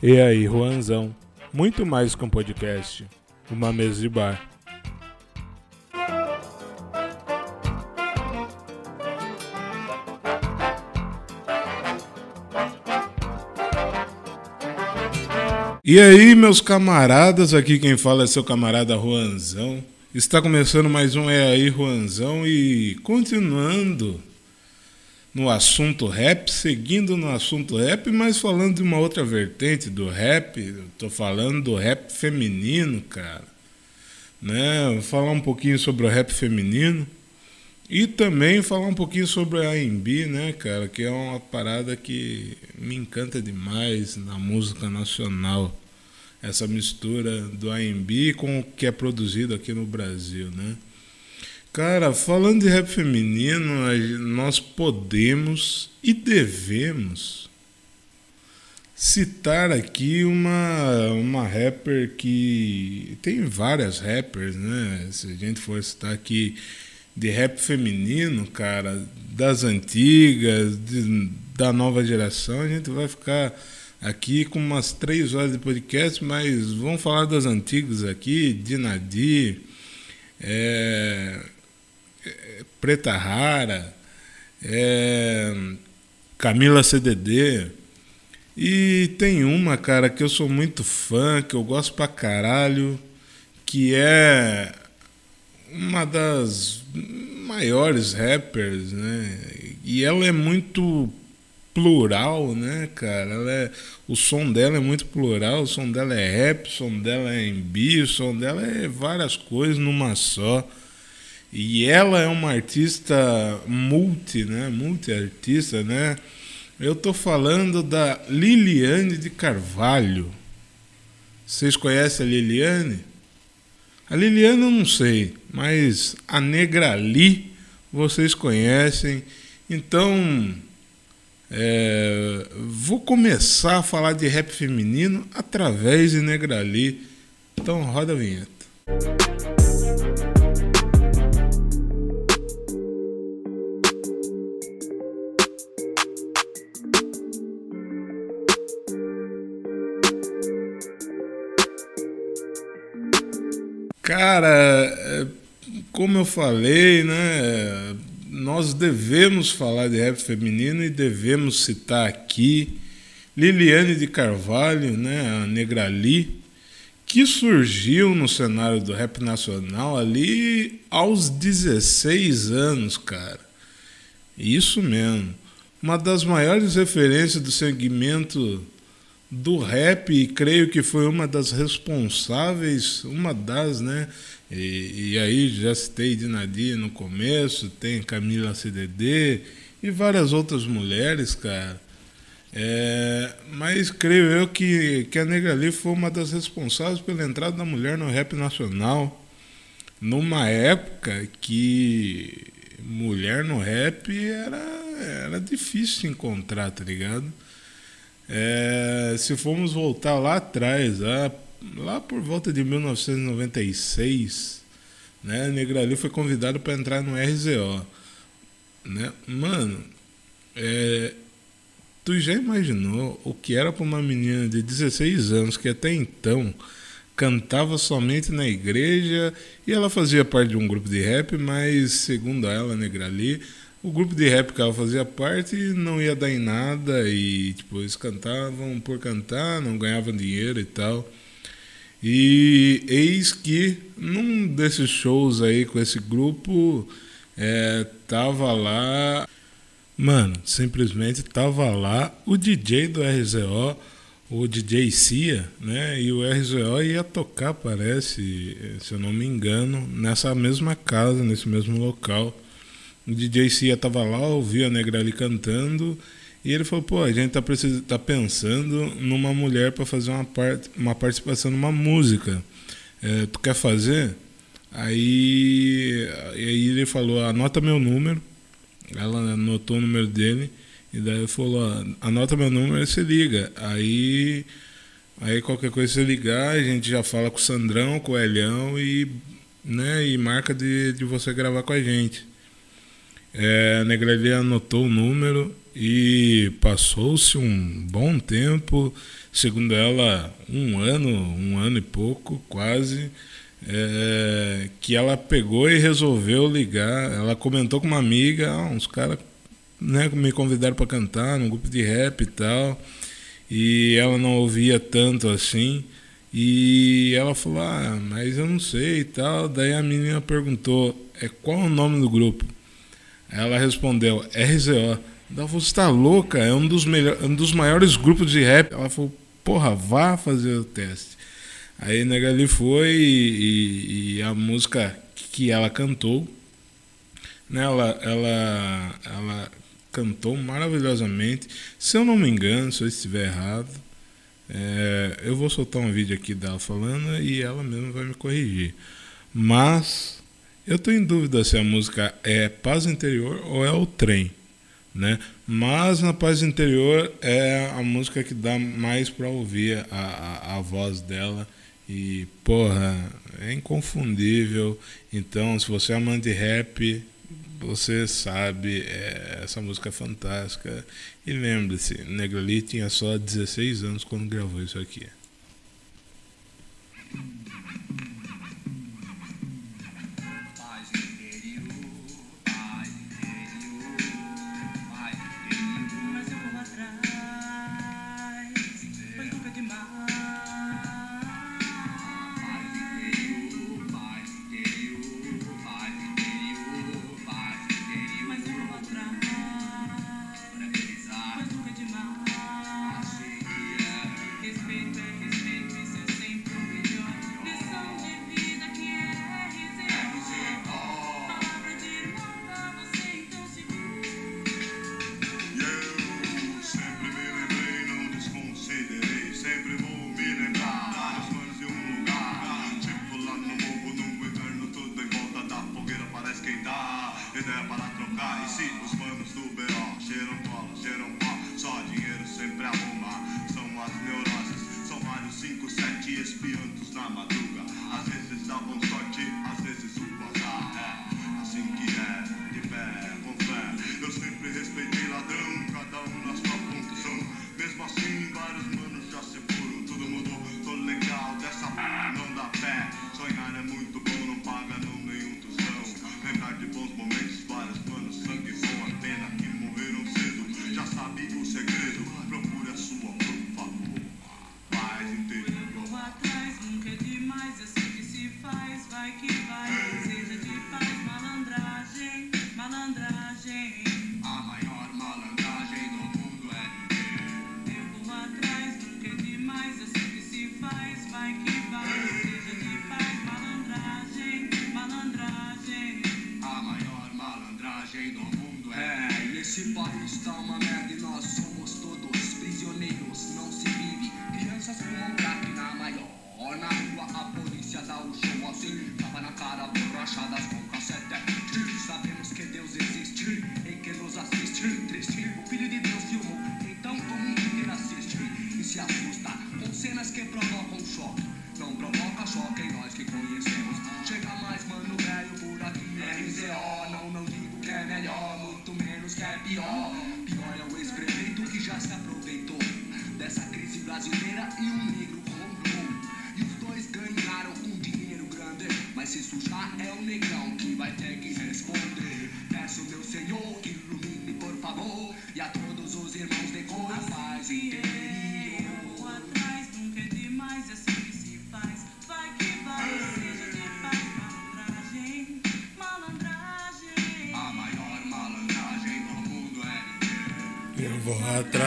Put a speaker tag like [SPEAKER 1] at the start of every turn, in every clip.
[SPEAKER 1] E aí, Juanzão? Muito mais que um podcast, uma mesa de bar. E aí, meus camaradas, aqui quem fala é seu camarada Juanzão. Está começando mais um É aí, Juanzão, e continuando no assunto rap, seguindo no assunto rap, mas falando de uma outra vertente do rap. Estou falando do rap feminino, cara. Né? Vou falar um pouquinho sobre o rap feminino e também falar um pouquinho sobre a R&B, né, cara, que é uma parada que me encanta demais na música nacional. Essa mistura do R&B com o que é produzido aqui no Brasil, né? Cara, falando de rap feminino, nós podemos e devemos citar aqui uma, uma rapper que tem várias rappers, né? Se a gente for citar aqui de rap feminino, cara, das antigas, de, da nova geração, a gente vai ficar aqui com umas três horas de podcast, mas vamos falar das antigas aqui, Dinadi, é, Preta Rara, é, Camila CDD. E tem uma, cara, que eu sou muito fã, que eu gosto pra caralho, que é uma das maiores rappers, né? E ela é muito plural, né, cara? Ela é, o som dela é muito plural, o som dela é rap, o som dela é embi, o som dela é várias coisas numa só. E ela é uma artista multi, né? Multi-artista, né? Eu tô falando da Liliane de Carvalho. Vocês conhecem a Liliane? A Liliane eu não sei, mas a Negrali vocês conhecem. Então, é, vou começar a falar de rap feminino através de Negrali. Então, roda a vinheta. Cara, é, como eu falei, né? Nós devemos falar de rap feminino e devemos citar aqui Liliane de Carvalho, né, a Negrali, que surgiu no cenário do rap nacional ali aos 16 anos, cara. Isso mesmo. Uma das maiores referências do segmento do rap e creio que foi uma das responsáveis, uma das, né? E, e aí já citei Dinadi no começo, tem Camila CDD e várias outras mulheres, cara. É, mas creio eu que, que a Negra Lee foi uma das responsáveis pela entrada da mulher no rap nacional, numa época que mulher no rap era, era difícil encontrar, tá ligado? É, se formos voltar lá atrás, lá, lá por volta de 1996, né, a Negra Ali foi convidado para entrar no RZO. Né? Mano, é, tu já imaginou o que era para uma menina de 16 anos que até então cantava somente na igreja e ela fazia parte de um grupo de rap, mas segundo ela, Negra Ali, o grupo de rap que ela fazia parte não ia dar em nada e tipo, eles cantavam por cantar, não ganhavam dinheiro e tal. E eis que num desses shows aí com esse grupo é, tava lá, mano, simplesmente tava lá o DJ do RZO, o DJ Cia, né? E o RZO ia tocar, parece, se eu não me engano, nessa mesma casa, nesse mesmo local. O DJ Cia tava lá, ouviu a Negrali cantando e ele falou: pô, a gente tá, precis... tá pensando numa mulher para fazer uma, part... uma participação numa música. É, tu quer fazer? Aí, aí ele falou: anota meu número. Ela anotou o número dele. E daí ele falou: anota meu número e você liga. Aí, aí qualquer coisa você ligar, a gente já fala com o Sandrão, com o Elhão e, né, e marca de, de você gravar com a gente. É, a Negrelli anotou o número e passou-se um bom tempo, segundo ela, um ano, um ano e pouco, quase, é, que ela pegou e resolveu ligar. Ela comentou com uma amiga, ah, uns caras né, me convidaram para cantar num grupo de rap e tal, e ela não ouvia tanto assim. E ela falou, ah, mas eu não sei e tal. Daí a menina perguntou, é qual o nome do grupo? Ela respondeu, RZO. Ela falou, você tá louca? É um dos, melhor, um dos maiores grupos de rap. Ela falou, porra, vá fazer o teste. Aí Negali foi e, e, e, a música que ela cantou, né, ela, ela, ela cantou maravilhosamente. Se eu não me engano, se eu estiver errado, é, eu vou soltar um vídeo aqui dela falando e ela mesma vai me corrigir. Mas eu estou em dúvida se a música é Paz Interior ou é o Trem. Né? Mas na Paz Interior é a música que dá mais para ouvir a, a, a voz dela. E, porra, é inconfundível. Então, se você é amante de rap, você sabe, é, essa música é fantástica. E lembre-se, Negrali tinha só 16 anos quando gravou isso aqui.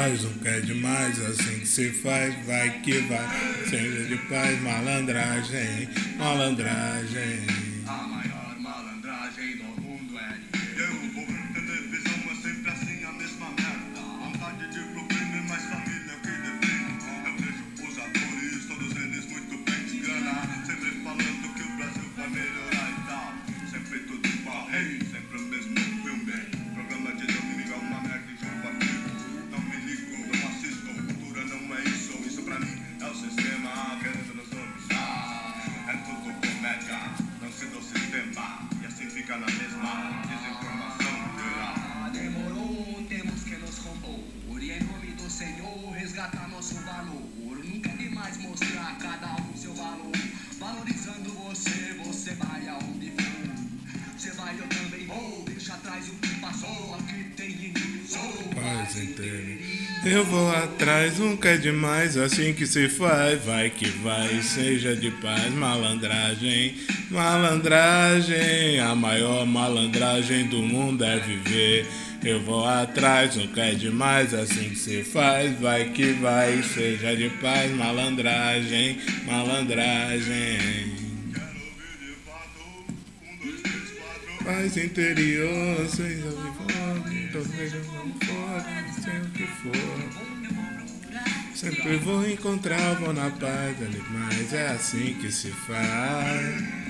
[SPEAKER 1] Atrás, nunca é demais, assim que se faz, vai que vai. Seja de paz, malandragem, malandragem.
[SPEAKER 2] cada vez mais desinformação geral.
[SPEAKER 3] Ah, demorou, temos que nos roubou. E em nome do Senhor, resgatar nosso valor. Nunca é demais mostrar a cada um seu valor. Valorizando você, você vai aonde for. Você vai, eu também vou. Deixa atrás o que passou. Aqui tem ilusão.
[SPEAKER 1] Paz interna. Eu vou atrás, nunca é demais, assim que se faz, vai que vai, seja de paz, malandragem, malandragem, a maior malandragem do mundo é viver. Eu vou atrás, nunca é demais, assim que se faz, vai que vai, seja de paz, malandragem, malandragem. Paz interior, seja de fome, então seja como o que for. Sempre vou encontrar, na paz, mas é assim que se faz.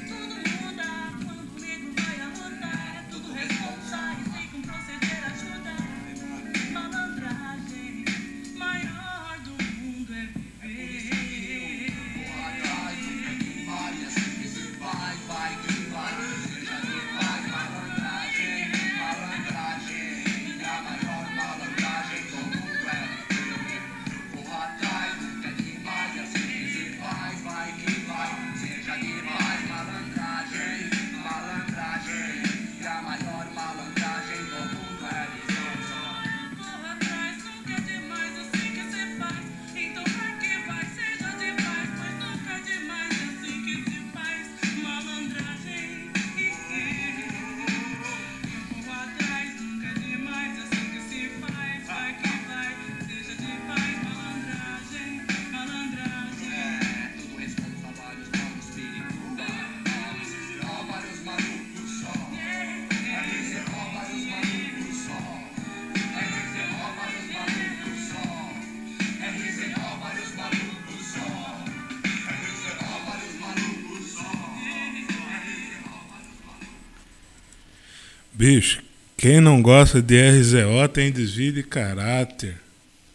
[SPEAKER 1] Bicho, quem não gosta de RZO tem desvio de caráter.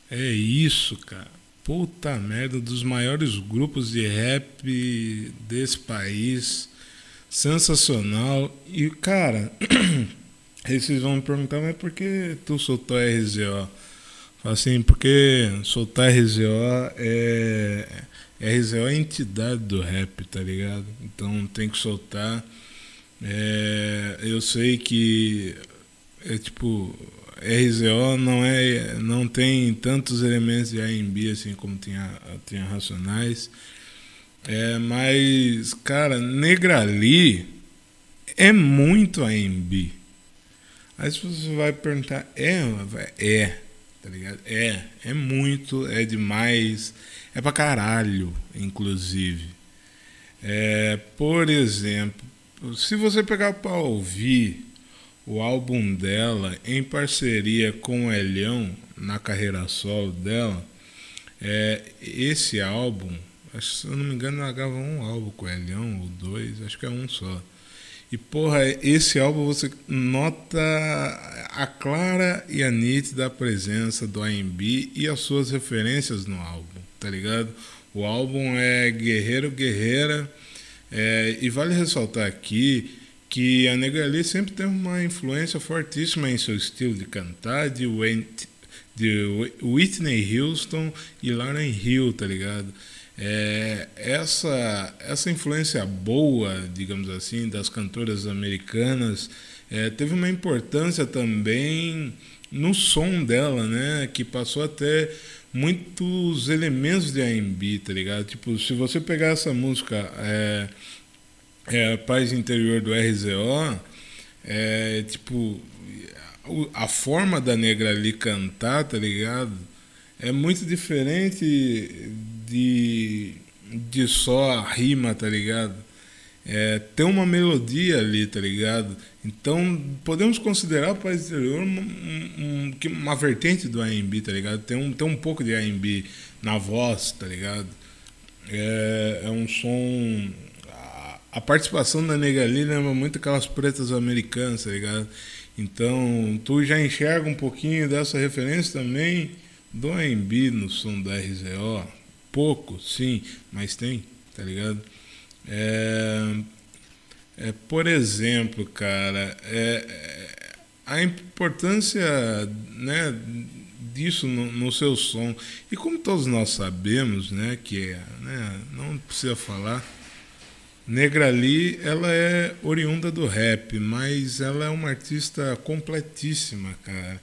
[SPEAKER 1] É isso, cara. Puta merda, dos maiores grupos de rap desse país. Sensacional. E, cara, aí vocês vão me perguntar, mas por que tu soltou RZO? Assim, porque soltar RZO é. RZO é a entidade do rap, tá ligado? Então tem que soltar. É, eu sei que é tipo RZO não é não tem tantos elementos de R&B assim como tinha tinha Racionais. É, mas cara, Negrali é muito R&B. Aí se você vai perguntar, é, é, tá ligado? É, é muito, é demais, é pra caralho, inclusive. É, por exemplo, se você pegar para ouvir o álbum dela em parceria com o Elião na carreira solo dela, é, esse álbum, acho, se eu não me engano, ela um álbum com o Elião, ou dois, acho que é um só. E porra, esse álbum você nota a clara e a nítida presença do AMB e as suas referências no álbum, tá ligado? O álbum é Guerreiro Guerreira é, e vale ressaltar aqui que a Negrali sempre teve uma influência fortíssima em seu estilo de cantar de, Whitney Houston e Lauren Hill, tá ligado? É, essa, essa influência boa, digamos assim, das cantoras americanas é, teve uma importância também no som dela, né? Que passou até muitos elementos de R&B, tá ligado? Tipo, se você pegar essa música é, é, Paz Interior do RZO, é, tipo, a forma da negra ali cantar, tá ligado? É muito diferente de, de só a rima, tá ligado? É, tem uma melodia ali, tá ligado? Então, podemos considerar o País Exterior uma, um, uma vertente do R&B, tá ligado? Tem um, tem um pouco de R&B na voz, tá ligado? É, é um som... A, a participação da Nega ali lembra muito aquelas pretas americanas, tá ligado? Então, tu já enxerga um pouquinho dessa referência também do R&B no som da RZO. Pouco, sim, mas tem, tá ligado? É, é, por exemplo, cara, é, é, a importância né, disso no, no, seu som. E como todos nós sabemos, né, que é, né, não precisa falar, Negra Lee, ela é oriunda do rap, mas ela é uma artista completíssima, cara.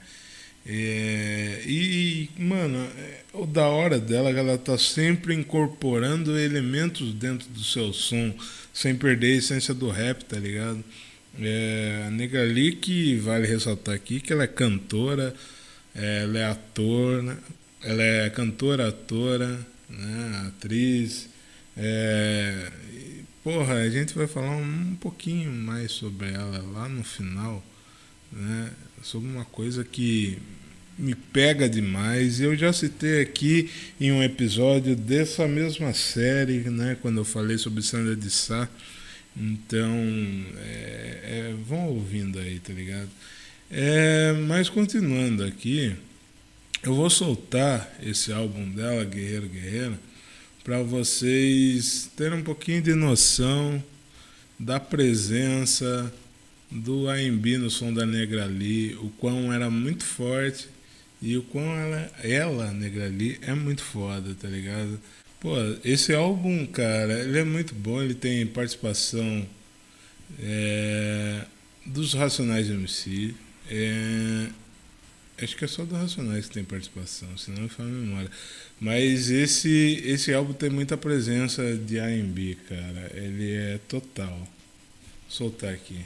[SPEAKER 1] É, e, mano, é, o da hora dela ela tá sempre incorporando elementos dentro do seu som, sem perder a essência do rap, tá ligado? É, a Negra Lee, que vale ressaltar aqui, que ela é cantora, é, ela é ator, né? ela é cantora, atora, né? atriz. É, porra, a gente vai falar um, um pouquinho mais sobre ela lá no final, né? sobre uma coisa que me pega demais. Eu já citei aqui em um episódio dessa mesma série, né, quando eu falei sobre Sandra de Sá. Então, é, é, vão ouvindo aí, tá ligado? É, mas continuando aqui, eu vou soltar esse álbum dela, Guerreiro Guerreira, para vocês terem um pouquinho de noção da presença do AMB no som da Negra ali, o quão era muito forte e o quão ela, ela Negra ali, é muito foda, tá ligado? Pô, esse álbum, cara, ele é muito bom, ele tem participação é, dos Racionais MC. É, acho que é só dos Racionais que tem participação, senão não falo a memória. Mas esse, esse álbum tem muita presença de AMB, cara. Ele é total. Vou soltar aqui.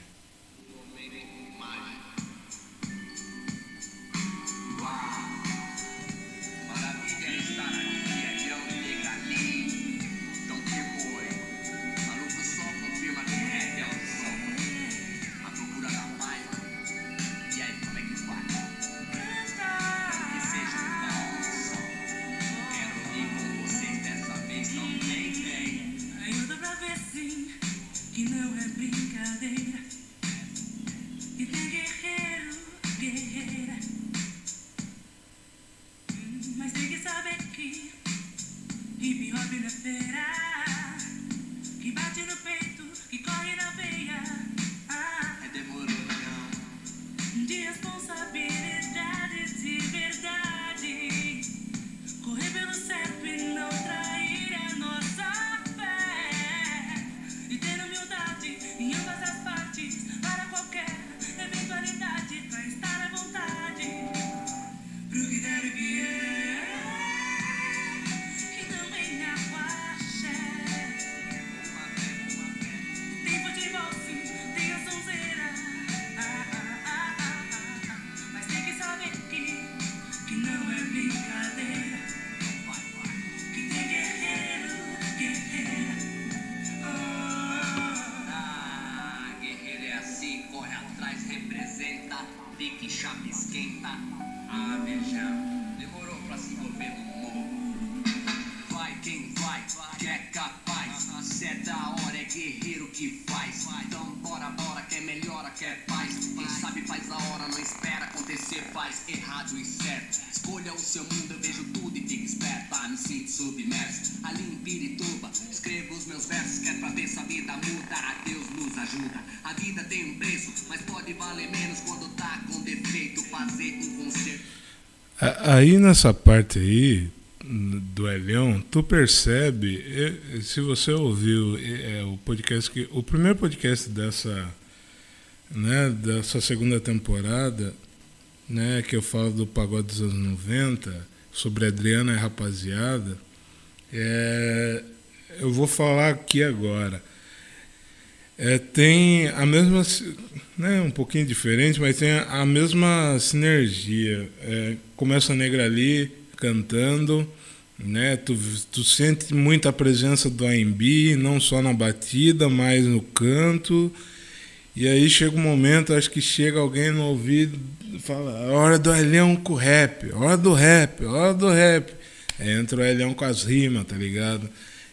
[SPEAKER 1] Aí nessa parte aí do Elhão, tu percebe, se você ouviu é, o podcast que o primeiro podcast dessa né, dessa segunda temporada, né, que eu falo do pagode dos anos 90, sobre Adriana e rapaziada, é, eu vou falar aqui agora. É, tem a mesma, né, um pouquinho diferente, mas tem a, mesma sinergia. É, começa a negra ali cantando, né, tu, tu sente muita presença do AMB, não só na batida, mas no canto. E aí chega um momento, acho que chega alguém no ouvido fala: hora do Elião com rap, hora do rap, hora do rap. Aí entra o Elião com as rimas, tá ligado?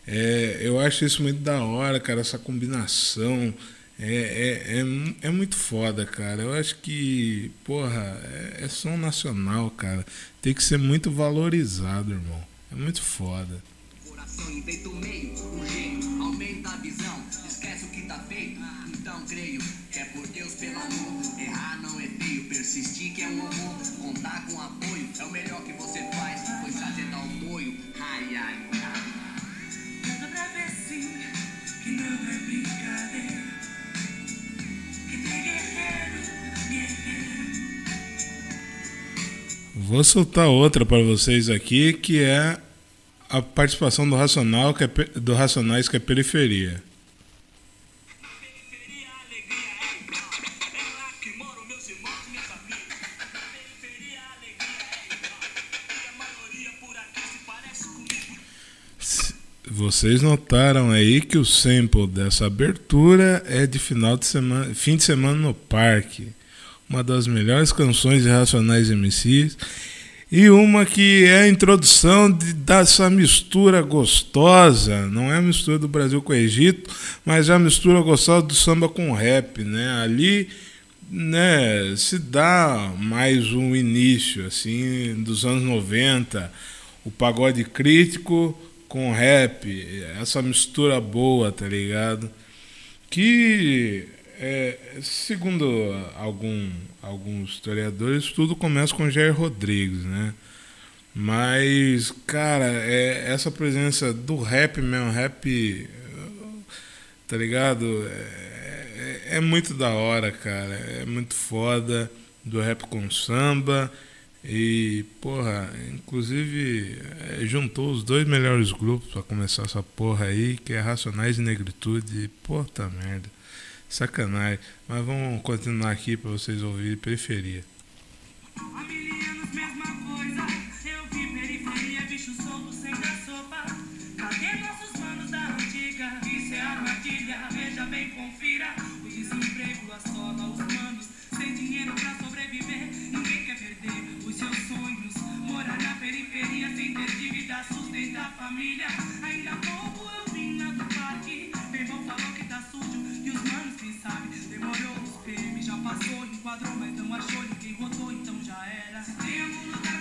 [SPEAKER 1] É, eu acho isso muito da hora, cara, essa combinação. É, é, é, é, muito foda, cara. Eu acho que, porra, é, é som nacional, cara. Tem que ser muito valorizado, irmão. É muito foda. Coração inventa o meio, um gênio, aumenta a visão, esquece o que tá feito. Então creio que é por Deus pelo amor. Errar não é feio, perceber
[SPEAKER 3] insistir que é um horror. Contar com apoio é o melhor que você faz. Pois fazer dar um apoio, ai, ai, ai.
[SPEAKER 1] Vou soltar outra para vocês aqui, que é a participação do Racional, que é, do Racionais, que é. Periferia, Vocês notaram aí que o sample dessa abertura é de final de semana, fim de semana no parque. Uma das melhores canções de Racionais MCs. E uma que é a introdução de, dessa mistura gostosa. Não é a mistura do Brasil com o Egito, mas é a mistura gostosa do samba com rap. Né? Ali né, se dá mais um início assim dos anos 90, o pagode crítico com rap, essa mistura boa, tá ligado? Que é, segundo algum, alguns historiadores, tudo começa com Jair Rodrigues, né? Mas, cara, é, essa presença do rap mesmo, rap, tá ligado? É, é- é muito da hora, cara. É muito foda do rap com samba. E, porra, inclusive é, juntou os dois melhores grupos pra começar essa porra aí, que é Racionais e Negritude. Puta merda. Sacanagem. Mas vamos continuar aqui pra vocês ouvirem periferia.
[SPEAKER 4] Família. Ainda pouco eu vim lá do parque. Meu irmão falou que tá sujo e os manos, quem sabe? Demorou, os PM já passou, enquadrou, mas não achou. Ninguém rodou, então já era. Se tem algum lugar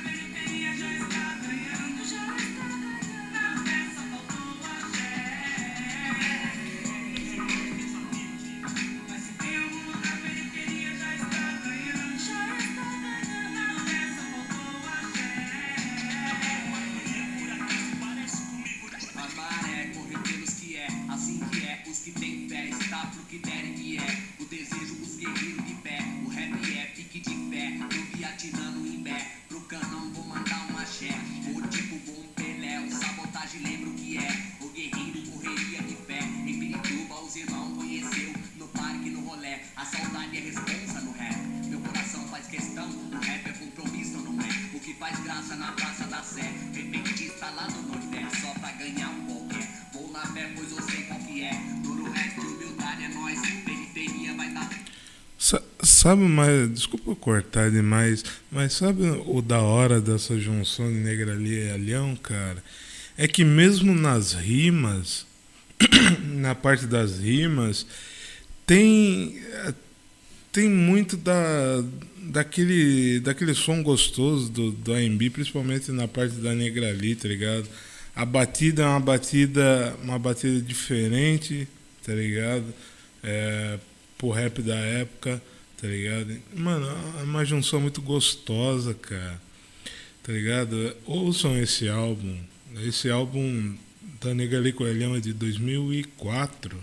[SPEAKER 1] Sabe, mas desculpa cortar demais, mas sabe o da hora dessa junção de Negralia e Alhão, cara? É que mesmo nas rimas, na parte das rimas, tem eh, tem muito da daquele daquele som gostoso do, do AMB, principalmente na parte da Negrali, tá ligado? A batida é uma batida uma batida diferente, tá ligado? É, pro rap da época, tá ligado? Mano, é uma junção muito gostosa, cara. Tá ligado? Ouçam esse álbum. Esse álbum da Negali Coelhão é de 2004.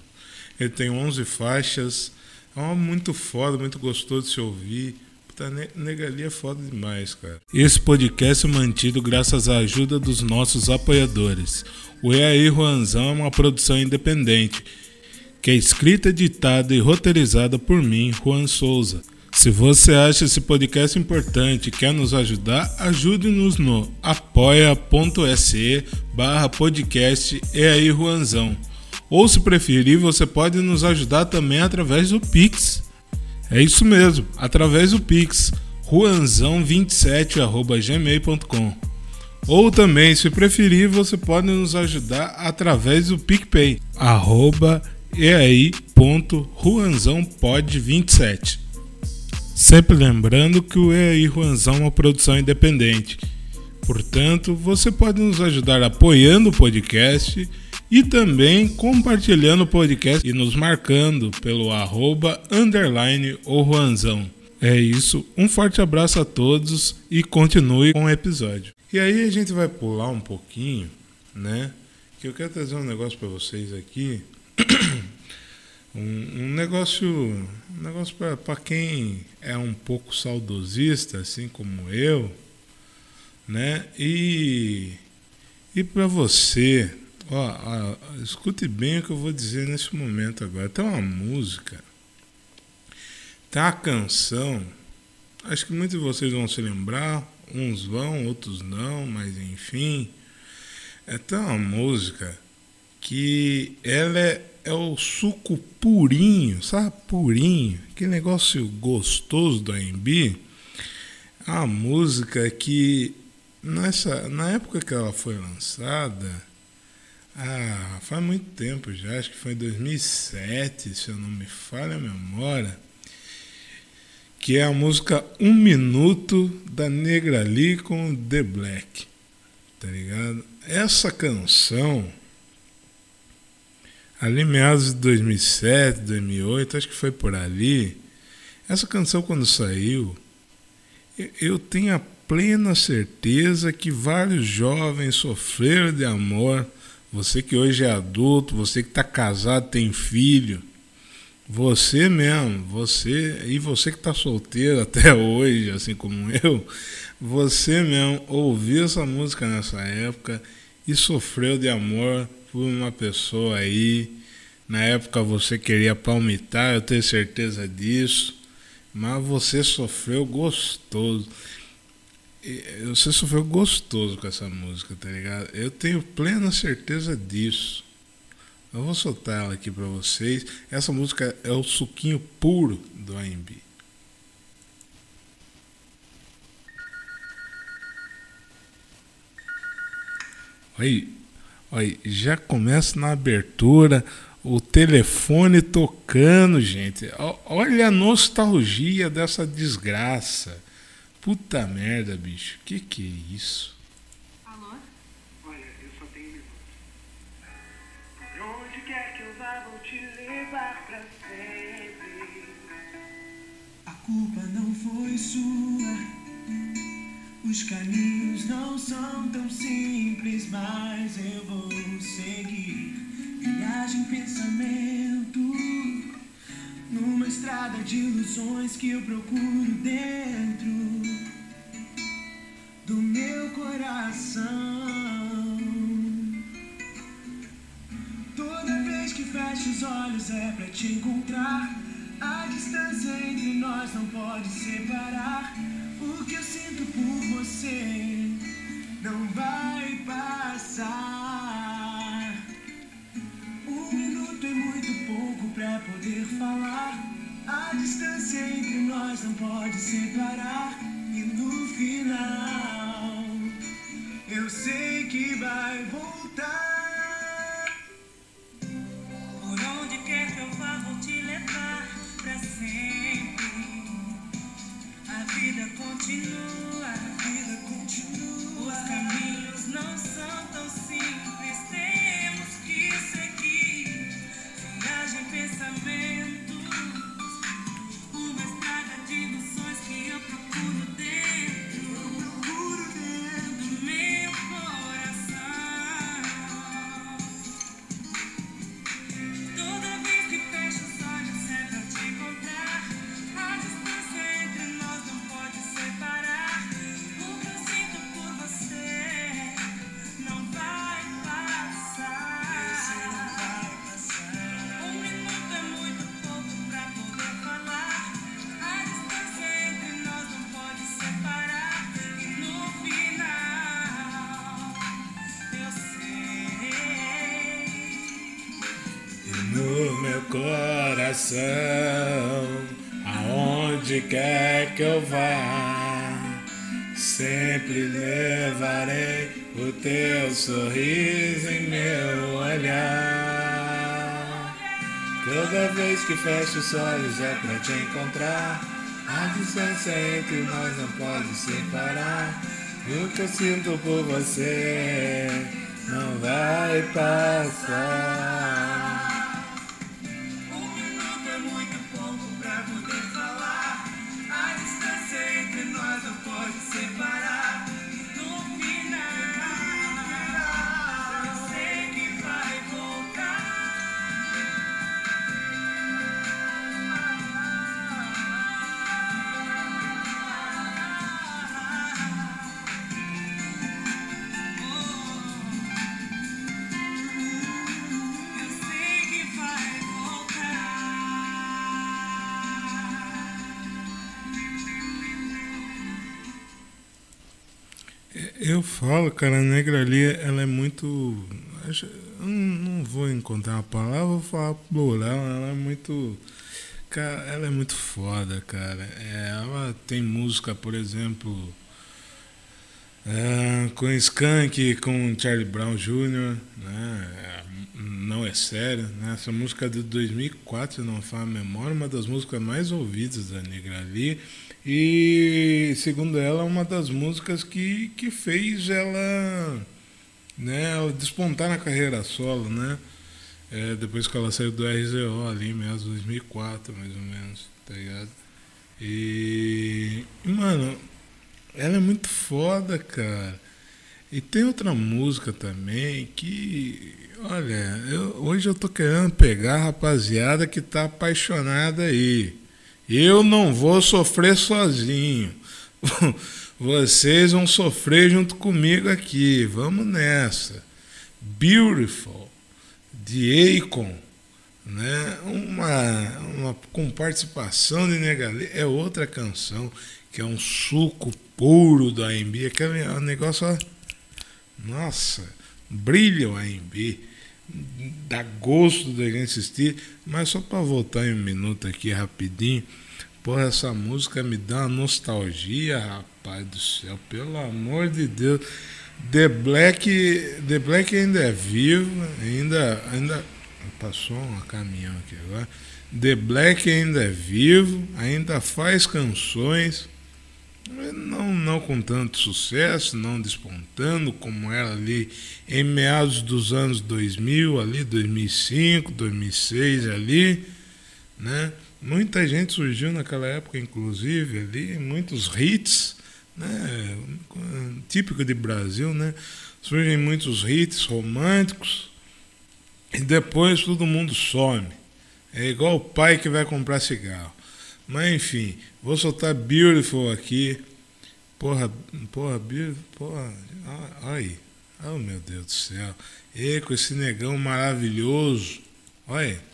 [SPEAKER 1] Ele tem 11 faixas. É um álbum muito foda, muito gostoso de se ouvir. Puta, Ne- Negali é foda demais, cara. Esse podcast é mantido graças à ajuda dos nossos apoiadores. O EAI Juanzão é uma produção independente que é escrita, editada e roteirizada por mim, Juan Souza. Se você acha esse podcast importante e quer nos ajudar, ajude-nos no apoia.se barra podcast e aí Juanzão. Ou se preferir, você pode nos ajudar também através do Pix. É isso mesmo, através do Pix, ruanzão27.gmail.com. Ou também, se preferir, você pode nos ajudar através do PicPay, arroba eai.ruanzãopod27. Sempre lembrando que o EAI Ruanzão é uma produção independente. Portanto, você pode nos ajudar apoiando o podcast e também compartilhando o podcast e nos marcando pelo arroba underline ou Ruanzão. É isso. Um forte abraço a todos e continue com o episódio. E aí a gente vai pular um pouquinho, né? Que eu quero trazer um negócio para vocês aqui. Um, um negócio, um negócio para quem é um pouco saudosista, assim como eu, né? E e para você, ó, ó, escute bem o que eu vou dizer nesse momento agora. Tem uma música, tem uma canção. Acho que muitos de vocês vão se lembrar, uns vão, outros não, mas enfim. É tem uma música que ela é, é o suco purinho, sabe? Purinho, aquele negócio gostoso do AMB. Uma música que nessa, na época que ela foi lançada, ah, faz muito tempo já, acho que foi em 2007, se eu não me falha a memória, que é a música Um Minuto da Negra Lee com The Black, tá ligado? Essa canção, ali meados de 2007, 2008, acho que foi por ali, essa canção quando saiu, eu tenho a plena certeza que vários jovens sofreram de amor. Você que hoje é adulto, você que está casado, tem filho, você mesmo, você e você que está solteiro até hoje, assim como eu, você mesmo ouviu essa música nessa época e sofreu de amor por uma pessoa aí. Na época você queria palmitar, eu tenho certeza disso, mas você sofreu gostoso. Você sofreu gostoso com essa música, tá ligado? Eu tenho plena certeza disso. Eu vou soltar ela aqui para vocês. Essa música é o suquinho puro do AMB. Aí, aí, já começa na abertura o telefone tocando, gente. Olha a nostalgia dessa desgraça. Puta merda, bicho. Que que é isso?
[SPEAKER 4] Alô?
[SPEAKER 3] Olha, eu só tenho. Por onde quer que eu vá, vou te levar pra sempre.
[SPEAKER 4] A culpa não foi sua. Os caminhos não são tão simples, mas eu vou seguir. Viagem, pensamento. Numa estrada de ilusões que eu procuro dentro do meu coração. Toda vez que fecho os olhos é pra te encontrar. A distância entre nós não pode separar. O que eu sinto por você não vai passar. Um minuto é muito pouco pra poder falar. A distância entre nós não pode separar. Coração,
[SPEAKER 1] aonde quer que eu vá, sempre levarei o teu sorriso em meu olhar. Toda vez que fecho os olhos é pra te encontrar. A distância entre nós não pode separar. E o que eu sinto por você não vai passar. Eu falo, cara, a negra ali, ela é muito. eu Não vou encontrar uma palavra, vou falar plural. Ela é muito. Cara, ela é muito foda, cara. É, ela tem música, por exemplo, é, com Skank, com Charlie Brown Jr., né? Não é sério, né? Essa música é de 2004, se não falo a memória, uma das músicas mais ouvidas da Negra ali. E, segundo ela, uma das músicas que, que fez ela, né, ela despontar na carreira solo, né? É, depois que ela saiu do RZO ali, de 2004, mais ou menos, tá ligado? E, e, mano, ela é muito foda, cara. E tem outra música também que, olha, eu- hoje eu tô querendo pegar a rapaziada que tá apaixonada aí. Eu não vou sofrer sozinho. Vocês vão sofrer junto comigo aqui. Vamos nessa. Beautiful, de Akon, né? Uma, uma com participação de Negali é outra canção que é um suco puro do AMB, aquele é um negócio, nossa, brilha o AMB, dá gosto da gente assistir, mas só para voltar em um minuto aqui rapidinho, porra, essa música me dá uma nostalgia, rapaz do céu, pelo amor de Deus. The Black, The Black ainda é vivo, ainda, ainda passou um caminhão aqui agora. The Black ainda é vivo, ainda faz canções, não, não com tanto sucesso, não despontando como era ali em meados dos anos 2000, ali 2005, 2006 ali, né? Muita gente surgiu naquela época, inclusive ali, muitos hits, né? Típico de Brasil, né? Surgem muitos hits românticos e depois todo mundo some. É igual o pai que vai comprar cigarro. Mas enfim, vou soltar Beautiful aqui. Porra, porra, Beautiful, porra, aí. Oh meu Deus do céu. E com esse negão maravilhoso. Olha aí.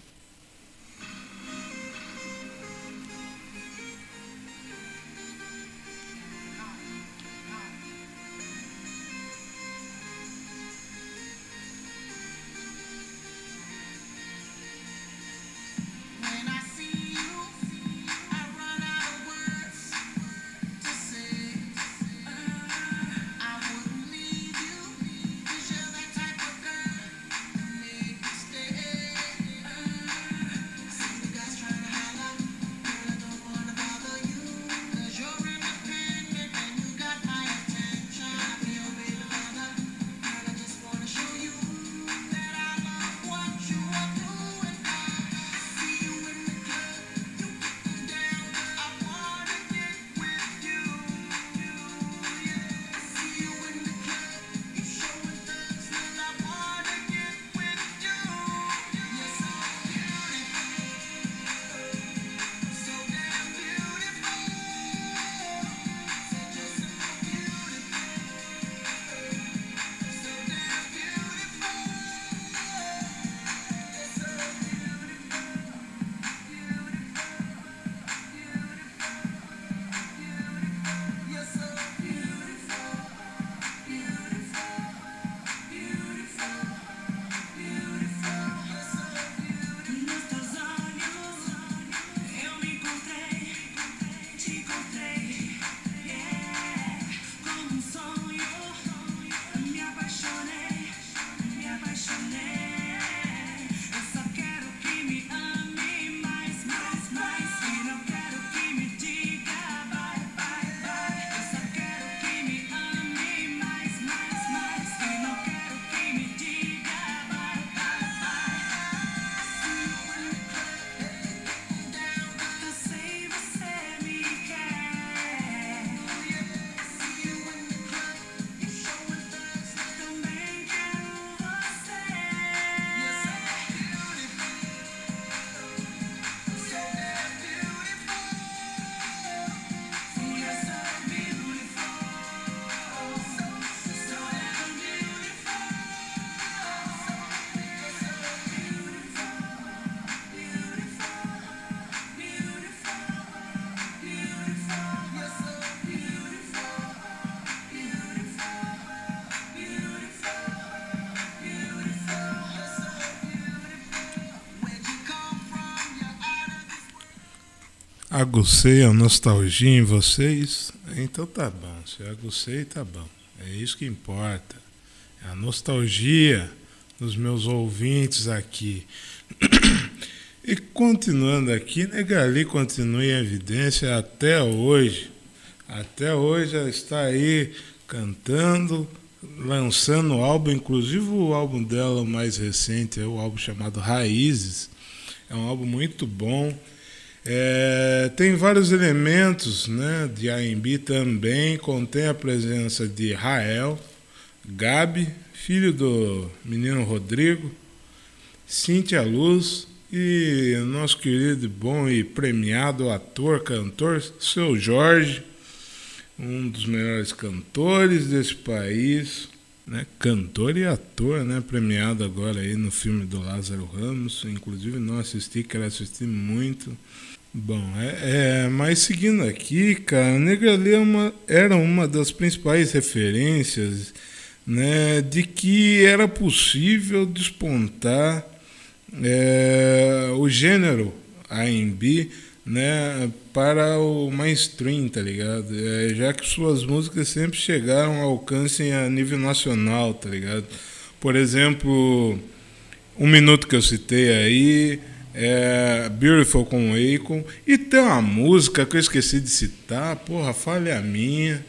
[SPEAKER 1] Agucei a nostalgia em vocês? Então tá bom, se eu agucei, tá bom. É isso que importa. É a nostalgia dos meus ouvintes aqui. E continuando aqui, Negali continua em evidência até hoje. Até hoje ela está aí cantando, lançando álbum, inclusive o álbum dela mais recente, é o álbum chamado Raízes. É um álbum muito bom. É, tem vários elementos né, de R&B também, contém a presença de Rael, Gabi, filho do menino Rodrigo, Cíntia Luz e nosso querido, bom e premiado ator, cantor, seu Jorge, um dos melhores cantores desse país, né? cantor e ator, né? premiado agora aí no filme do Lázaro Ramos, inclusive não assisti, quero assistir muito. Bom, é, é, mas seguindo aqui, cara, Negra Lee é era uma das principais referências né, de que era possível despontar é, o gênero R&B né, para o mainstream, tá ligado? É, já que suas músicas sempre chegaram ao alcance a nível nacional, tá ligado? Por exemplo, um minuto que eu citei aí, é Beautiful com Akon, e tem uma música que eu esqueci de citar, porra, falha minha.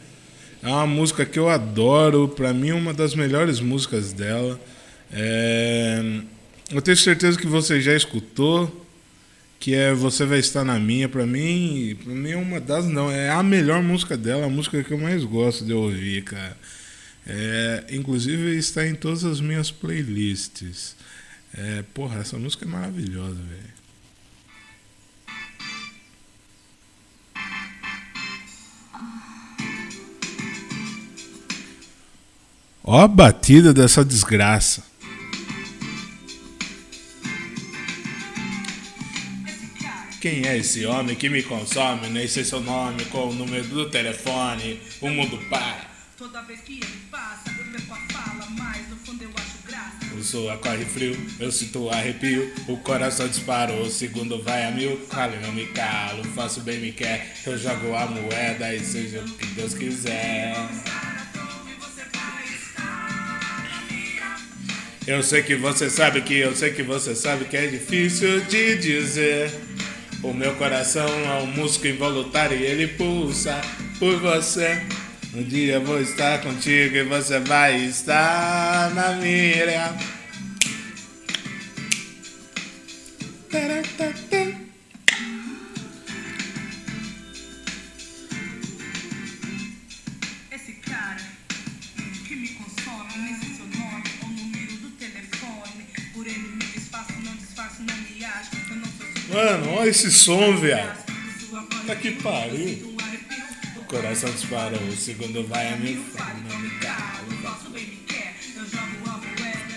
[SPEAKER 1] É uma música que eu adoro, para mim uma das melhores músicas dela. É, eu tenho certeza que você já escutou, que é Você Vai Estar Na Minha. Para mim, pra mim é uma das, não, é a melhor música dela, a música que eu mais gosto de ouvir, cara. É, inclusive está em todas as minhas playlists. É, porra, essa música é maravilhosa, velho. Ó a batida dessa desgraça. Quem é esse homem que me consome? Nem sei seu nome, com o número do telefone. O mundo para.
[SPEAKER 4] Toda vez que ele passa, eu perco a fala, mas no fundo eu acho graça.
[SPEAKER 1] O suor corre frio, eu sinto arrepio. O coração disparou, o segundo vai a mil. Falo, não me calo, faço bem, me quer. Eu jogo a moeda e seja o que Deus quiser. Eu sei que você sabe que eu sei que você sabe que é difícil de dizer. O meu coração é um músico involuntário e ele pulsa por você. Um dia vou estar contigo e você vai estar na mira.
[SPEAKER 4] Esse cara que me consome, seu nome ou número do telefone. Por ele me disfarço, não disfarço, não me acho. Eu não sou seu
[SPEAKER 1] Mano, olha esse som,
[SPEAKER 4] voz
[SPEAKER 1] Tá que pariu. Coração disparou, o segundo vai a mil.
[SPEAKER 4] Fale, não bem, me. Eu jogo a moeda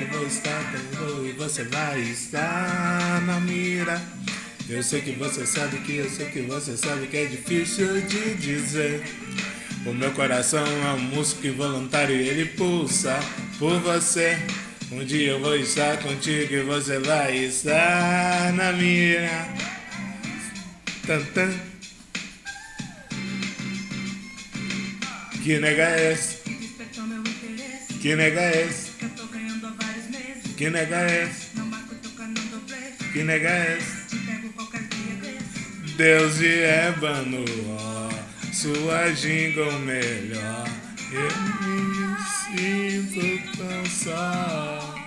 [SPEAKER 1] eu vou estar com e você vai estar na mira. Eu sei que você sabe que eu sei que você sabe que é difícil de dizer. O meu coração é um músico involuntário e ele pulsa por você. Um dia eu vou estar contigo e você vai estar na mira. Tan, tan. Que nega é esse?
[SPEAKER 4] Que.
[SPEAKER 1] Que nega é esse?
[SPEAKER 4] Que.
[SPEAKER 1] Que nega é esse? Que nega é esse?
[SPEAKER 4] Te pego qualquer dia desse.
[SPEAKER 1] Deus de ébano, ó, sua jingle melhor. Eu me sinto tão só.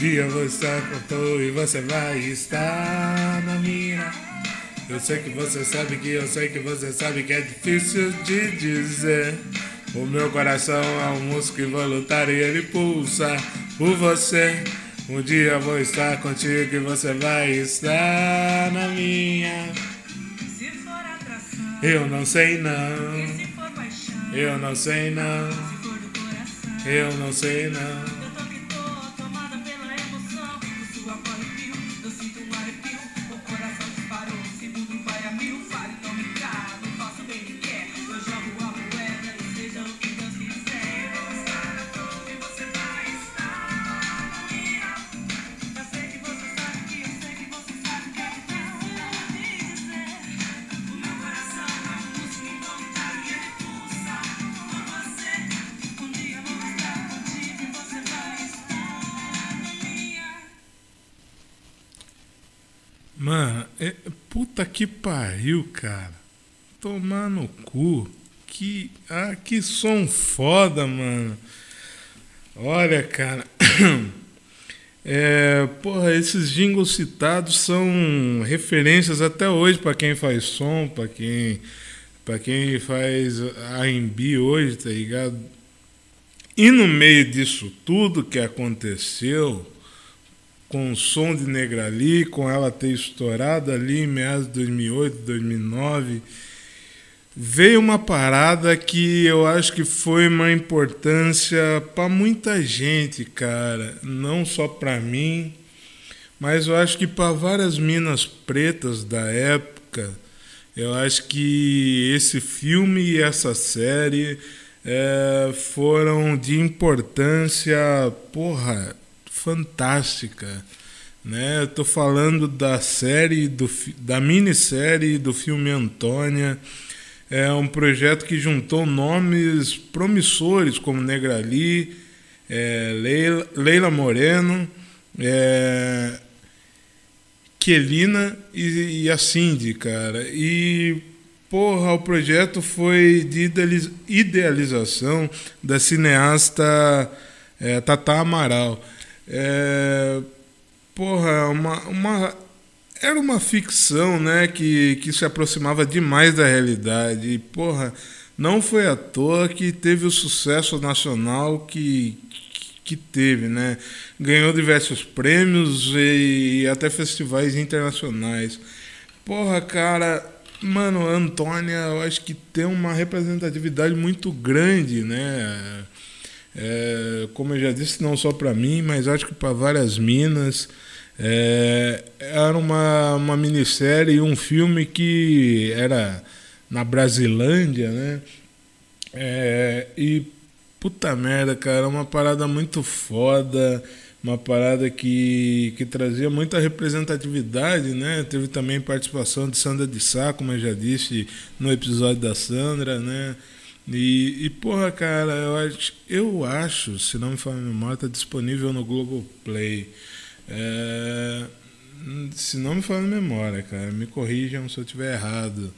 [SPEAKER 4] Dia
[SPEAKER 1] eu vou estar com tu e você vai estar na minha. Eu sei que você sabe que eu sei que você sabe que é difícil de dizer. O meu coração é um músico involuntário e ele pulsa por você. Um dia eu vou estar contigo e você vai estar na minha.
[SPEAKER 4] Se for atração,
[SPEAKER 1] Eu não sei não,
[SPEAKER 4] e se for paixão,
[SPEAKER 1] eu não sei não,
[SPEAKER 4] se for do coração.
[SPEAKER 1] eu não sei não. Puta que pariu, cara. Tomar no cu. Que, ah, que som foda, mano. Olha, cara. É, porra, esses jingles citados são referências até hoje para quem faz som, para quem, pra quem faz R&B hoje, tá ligado? E no meio disso tudo que aconteceu, com o som de Negrali, com ela ter estourado ali em meados de 2008, 2009, veio uma parada que eu acho que foi uma importância para muita gente, cara, não só para mim, mas eu acho que para várias minas pretas da época. Eu acho que esse filme e essa série é, foram de importância, porra, fantástica. Né? Tô falando da série, do, da minissérie do filme Antônia. É um projeto que juntou nomes promissores como Negrali, é, Leila, Leila Moreno, é, Kelina e, e a Cindy, cara. E, porra, o projeto foi de idealiz- idealização da cineasta é, Tata Amaral. É, porra, uma, uma, era uma ficção, né, que, que se aproximava demais da realidade. E, porra, não foi à toa que teve o sucesso nacional que, que teve, né? Ganhou diversos prêmios e até festivais internacionais. Porra, cara, mano, Antônia, eu acho que tem uma representatividade muito grande, né? É, como eu já disse, não só para mim, mas acho que para várias minas. É, era uma, uma minissérie e um filme que era na Brasilândia, né? É, e puta merda, cara, uma parada muito foda, uma parada que, que trazia muita representatividade, né? Teve também participação de Sandra de Sá, como eu já disse no episódio da Sandra, né? E, e porra, cara, eu acho, eu acho, se não me falha a memória, tá disponível no Globoplay. É, se não me falha a memória, cara, me corrijam se eu tiver errado.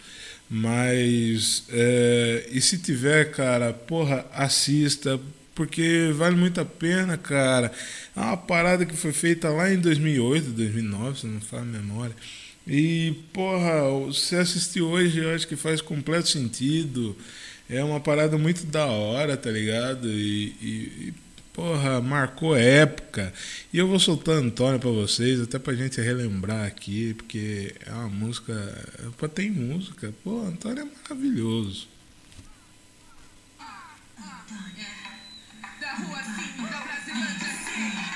[SPEAKER 1] Mas, é, e se tiver, cara, porra, assista, porque vale muito a pena, cara. É uma parada que foi feita lá em 2008, 2009, se não me falha a memória. E, porra, se assistir hoje, eu acho que faz completo sentido é uma parada muito da hora, tá ligado? E, e, e porra, marcou época. E eu vou soltar Antônio para vocês, até pra gente relembrar aqui, porque é uma música. Opa, tem música. Pô, Antônio é maravilhoso.
[SPEAKER 3] Antônio, da rua 5 da Brasilândia
[SPEAKER 1] 5.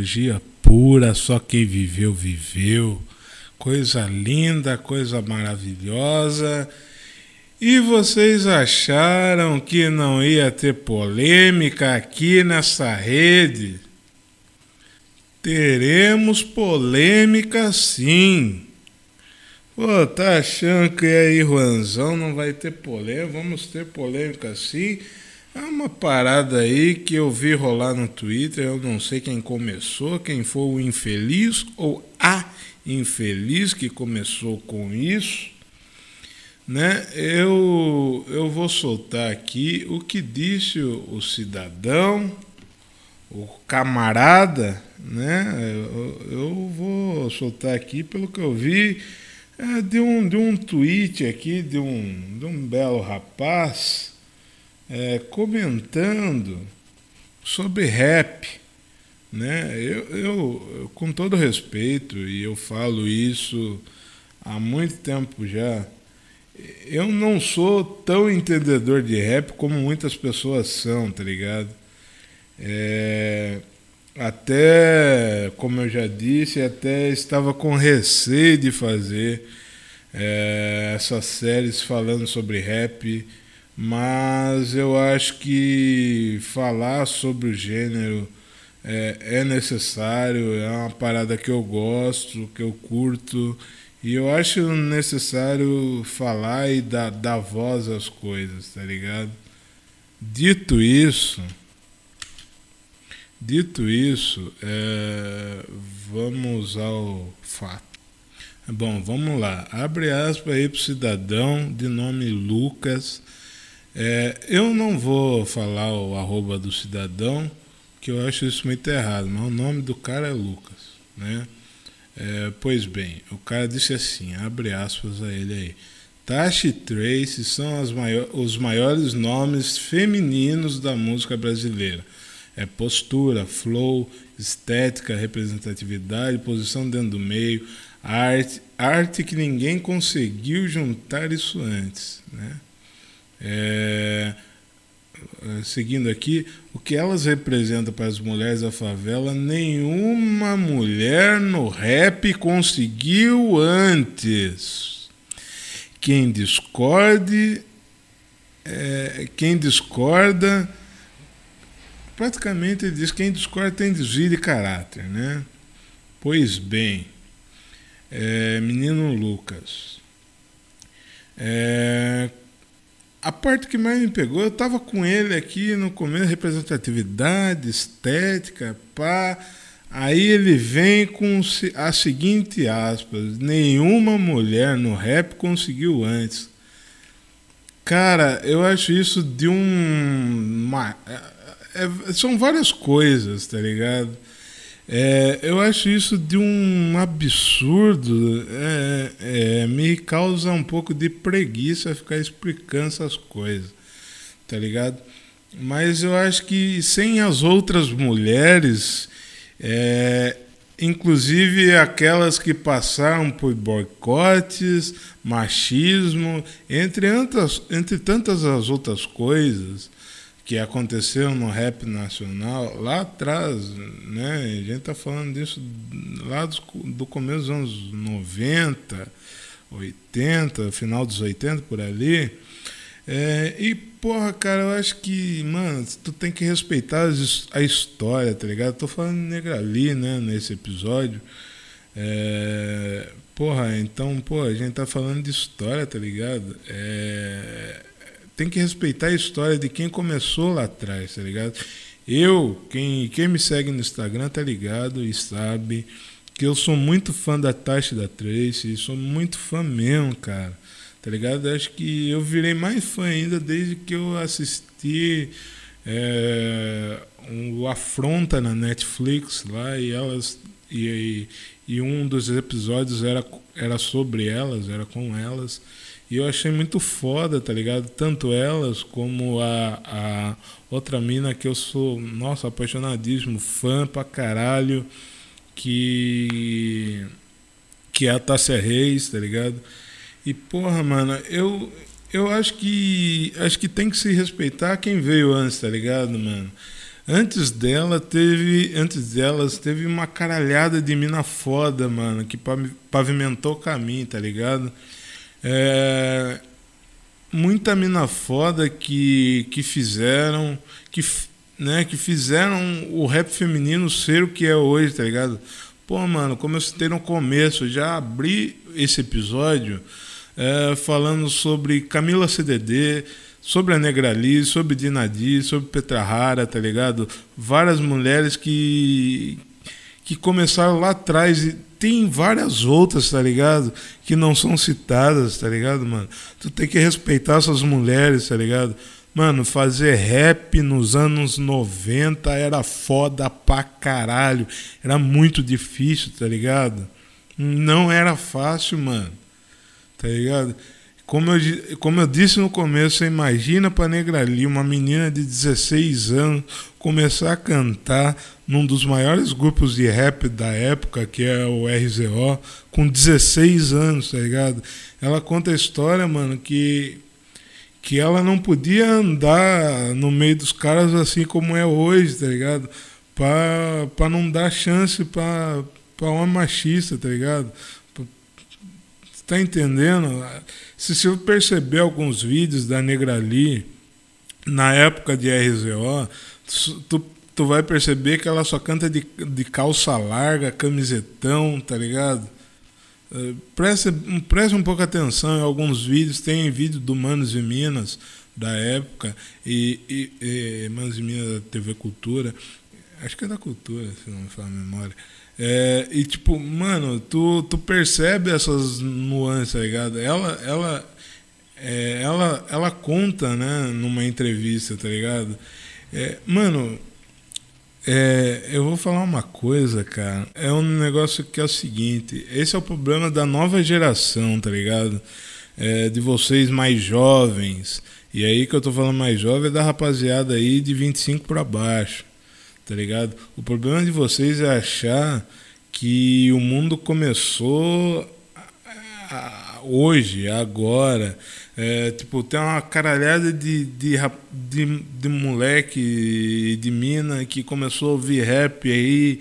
[SPEAKER 1] Nostalgia pura, só quem viveu, viveu. Coisa linda, coisa maravilhosa. E vocês acharam que não ia ter polêmica aqui nessa rede? Teremos polêmica sim. Pô, tá achando que aí, Juanzão, não vai ter polêmica? Vamos ter polêmica sim. É uma parada aí que eu vi rolar no Twitter, eu não sei quem começou, quem foi o infeliz ou a infeliz que começou com isso, né? Eu, eu vou soltar aqui o que disse o, o cidadão, o camarada, né? Eu, eu vou soltar aqui pelo que eu vi é, de, um, de um tweet aqui de um, de um belo rapaz é, comentando sobre rap. Né? Eu, eu, com todo respeito, e eu falo isso há muito tempo já, eu não sou tão entendedor de rap como muitas pessoas são, tá ligado? É, até, como eu já disse, até estava com receio de fazer é, essas séries falando sobre rap, mas eu acho que falar sobre o gênero é, é necessário, é uma parada que eu gosto, que eu curto, e eu acho necessário falar e dar, dar voz às coisas, tá ligado? Dito isso. Dito isso, é, vamos ao fato. Bom, vamos lá. Abre aspas aí para o cidadão de nome Lucas. É, eu não vou falar o arroba do cidadão, que eu acho isso muito errado, mas o nome do cara é Lucas. Né? É, pois bem, o cara disse assim, abre aspas a ele aí. Tashi e Trace são os maiores nomes femininos da música brasileira é postura, flow, estética, representatividade, posição dentro do meio, arte, arte que ninguém conseguiu juntar isso antes. Né? É, é, seguindo aqui, o que elas representam para as mulheres da favela, nenhuma mulher no rap conseguiu antes. Quem discorde, é, quem discorda praticamente diz que quem discorda tem desvio de caráter, né? Pois bem, é, menino Lucas, é, a parte que mais me pegou, eu estava com ele aqui no começo, representatividade, estética, pá. Aí ele vem com a seguinte aspas: nenhuma mulher no rap conseguiu antes. Cara, eu acho isso de um. Uma, é, são várias coisas, tá ligado? É, eu acho isso de um absurdo, é, é, me causa um pouco de preguiça ficar explicando essas coisas, tá ligado? Mas eu acho que sem as outras mulheres, é, inclusive aquelas que passaram por boicotes, machismo, entre, tantas, entre tantas as outras coisas, que aconteceu no rap nacional lá atrás, né? A gente tá falando disso lá do, do começo dos anos 90, 80, final dos 80 por ali. É, e, porra, cara, eu acho que, mano, tu tem que respeitar a história, tá ligado? tô falando Negrali, né, nesse episódio. É, porra, então, pô, a gente tá falando de história, tá ligado? É, tem que respeitar a história de quem começou lá atrás, tá ligado? Eu, quem, quem me segue no Instagram tá ligado e sabe que eu sou muito fã da Tasha da Tracy, sou muito fã mesmo, cara. Tá ligado? Acho que eu virei mais fã ainda desde que eu assisti é, o Afronta na Netflix lá e elas e, e, e um dos episódios era, era sobre elas, era com elas. E eu achei muito foda, tá ligado? Tanto elas como a, a outra mina que eu sou, nossa, apaixonadíssimo, fã pra caralho, que. que é a Tássia Reis, tá ligado? E porra, mano, eu. Eu acho que. Acho que tem que se respeitar quem veio antes, tá ligado, mano? Antes dela teve. Antes delas teve uma caralhada de mina foda, mano, que pavi- pavimentou o caminho, tá ligado? É, muita mina foda que, que fizeram. Que, né, que fizeram o rap feminino ser o que é hoje, tá ligado? Pô, mano, como eu citei no começo, já abri esse episódio é, falando sobre Camila CDD, sobre a Negrali, sobre Dinadi, sobre Petra Rara, tá ligado? Várias mulheres que, que começaram lá atrás e tem várias outras, tá ligado? Que não são citadas, tá ligado, mano? Tu tem que respeitar essas mulheres, tá ligado? Mano, fazer rap nos anos 90 era foda pra caralho. Era muito difícil, tá ligado? Não era fácil, mano. Tá ligado? Como eu, como eu disse no começo, imagina pra Negrali, uma menina de 16 anos, começar a cantar num dos maiores grupos de rap da época, que é o RZO, com 16 anos, tá ligado? Ela conta a história, mano, que que ela não podia andar no meio dos caras assim como é hoje, tá ligado? Pra, não dar chance pra, homem machista, tá ligado? Tá entendendo? Se você perceber alguns vídeos da Negrali na época de RZO, tu, tu vai perceber que ela só canta de, de calça larga, camisetão, tá ligado? Eh, Preste, preste um pouco atenção em alguns vídeos. Tem vídeo do Manos e Minas da época e, e, e Manos e Minas da TV Cultura. Acho que é da Cultura, se não me fala a memória. É, e tipo, mano, tu, tu percebe essas nuances, tá ligado? Ela, ela, é, ela, ela conta, né, numa entrevista, tá ligado? É, mano, é, eu vou falar uma coisa, cara. É um negócio que é o seguinte: esse é o problema da nova geração, tá ligado? É, de vocês mais jovens. E aí que eu tô falando mais jovem é da rapaziada aí de 25 para baixo, tá ligado? O problema de vocês é achar que o mundo começou hoje, agora. É, tipo, tem uma caralhada de, de, de, de moleque de mina que começou a ouvir rap aí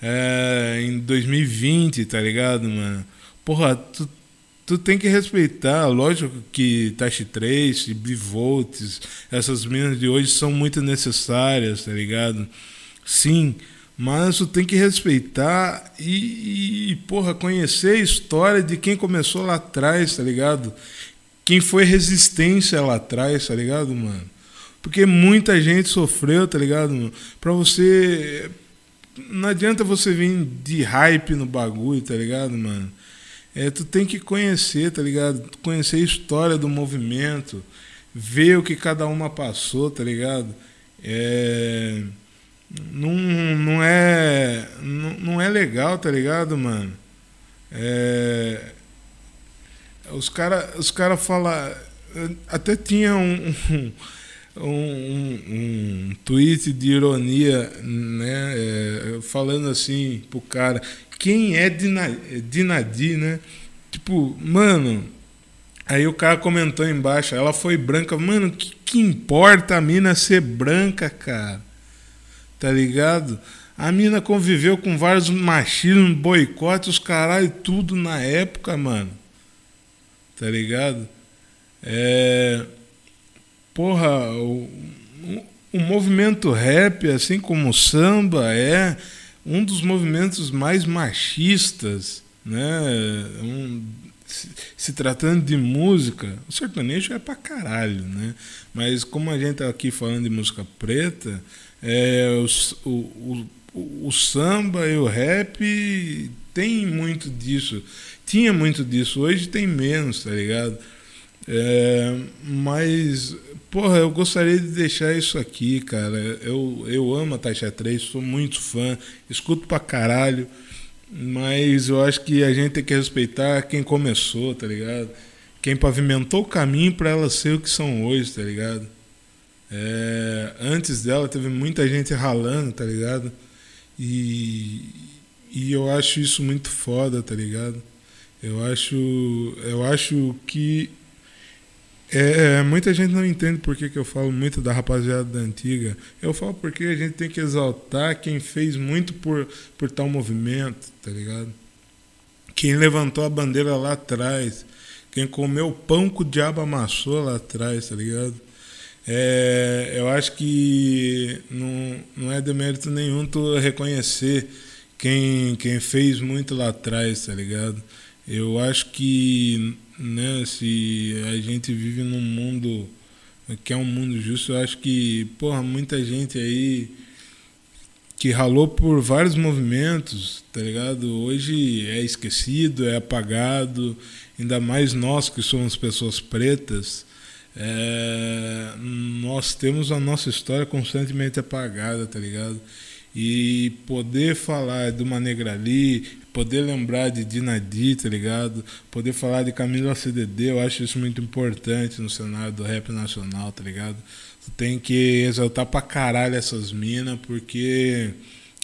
[SPEAKER 1] é, em 2020, tá ligado, mano? Porra, tu, tu tem que respeitar, lógico que Tashi Trace, Bivolts, essas minas de hoje são muito necessárias, tá ligado? Sim, mas tu tem que respeitar e, e, porra, conhecer a história de quem começou lá atrás, tá ligado? Quem foi resistência lá atrás, tá ligado, mano? Porque muita gente sofreu, tá ligado, mano? Pra você. Não adianta você vir de hype no bagulho, tá ligado, mano? É, tu tem que conhecer, tá ligado? Conhecer a história do movimento, ver o que cada uma passou, tá ligado? É. Não, não é. Não, não é legal, tá ligado, mano? É. Os caras os cara falam. Até tinha um, um, um, um tweet de ironia, né? é, falando assim pro cara: quem é Dina- Dinadi, né? Tipo, mano. Aí o cara comentou embaixo: ela foi branca. Mano, que, que importa a mina ser branca, cara? Tá ligado? A mina conviveu com vários machismos, boicotes, os caralho, tudo na época, mano tá ligado? É, porra, o, o, movimento rap, assim como o samba, é um dos movimentos mais machistas, né? Um, se, se tratando de música, o sertanejo é pra caralho, né? Mas como a gente tá aqui falando de música preta, é, o, o, o, o samba e o rap tem muito disso. Tinha muito disso, hoje tem menos, tá ligado? É, mas, porra, eu gostaria de deixar isso aqui, cara. Eu, eu amo a Taxa 3, sou muito fã, escuto pra caralho, mas eu acho que a gente tem que respeitar quem começou, tá ligado? Quem pavimentou o caminho pra elas ser o que são hoje, tá ligado? É, antes dela teve muita gente ralando, tá ligado? E, e eu acho isso muito foda, tá ligado? Eu acho, eu acho que É, muita gente não entende por que, que eu falo muito da rapaziada da antiga. Eu falo porque a gente tem que exaltar quem fez muito por, por tal movimento, tá ligado? Quem levantou a bandeira lá atrás. Quem comeu pão que o diabo amassou lá atrás, tá ligado? É, eu acho que não, não é demérito nenhum tu reconhecer quem, quem fez muito lá atrás, tá ligado? Eu acho que né, se a gente vive num mundo que é um mundo justo, eu acho que, porra, muita gente aí que ralou por vários movimentos, tá ligado? Hoje é esquecido, é apagado, ainda mais nós que somos pessoas pretas, é, nós temos a nossa história constantemente apagada, tá ligado? E poder falar de uma negra ali, poder lembrar de Dinadi, tá ligado? Poder falar de Camila CDD, eu acho isso muito importante no cenário do rap nacional, tá ligado? Tu tem que exaltar pra caralho essas minas, porque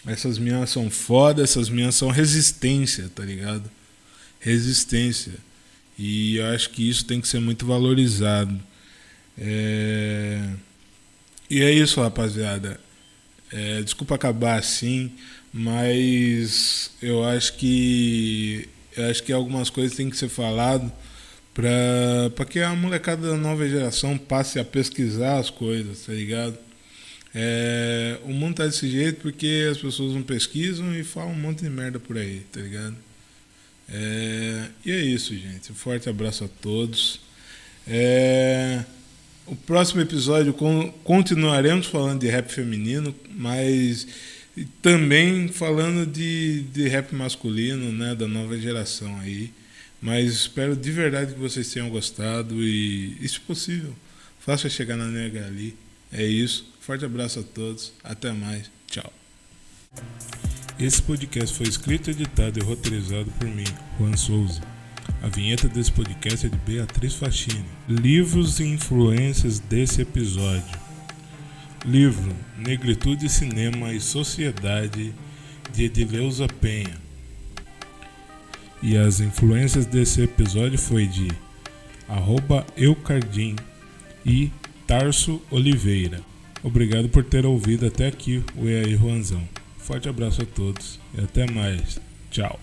[SPEAKER 1] essas minas são foda, essas minas são resistência, tá ligado? Resistência. E eu acho que isso tem que ser muito valorizado. É... E é isso, rapaziada. É, desculpa acabar assim, mas eu acho que eu acho que algumas coisas têm que ser falado para que a molecada da nova geração passe a pesquisar as coisas, tá ligado? É, o mundo tá desse jeito porque as pessoas não pesquisam e falam um monte de merda por aí, tá ligado? É, e é isso, gente. Um forte abraço a todos. É, o próximo episódio con- continuaremos falando de rap feminino, mas também falando de, de rap masculino, né, da nova geração aí. Mas espero de verdade que vocês tenham gostado e, e se possível, faça chegar na nega ali. É isso. Forte abraço a todos. Até mais. Tchau. Esse podcast foi escrito, editado e roteirizado por mim, Juan Souza. A vinheta desse podcast é de Beatriz Fachini. Livros e influências desse episódio. Livro Negritude, Cinema e Sociedade, de Edileuza Penha. E as influências desse episódio foi de arroba Eucardim e Tarso Oliveira. Obrigado por ter ouvido até aqui o E aí Juanzão. Forte abraço a todos e até mais. Tchau.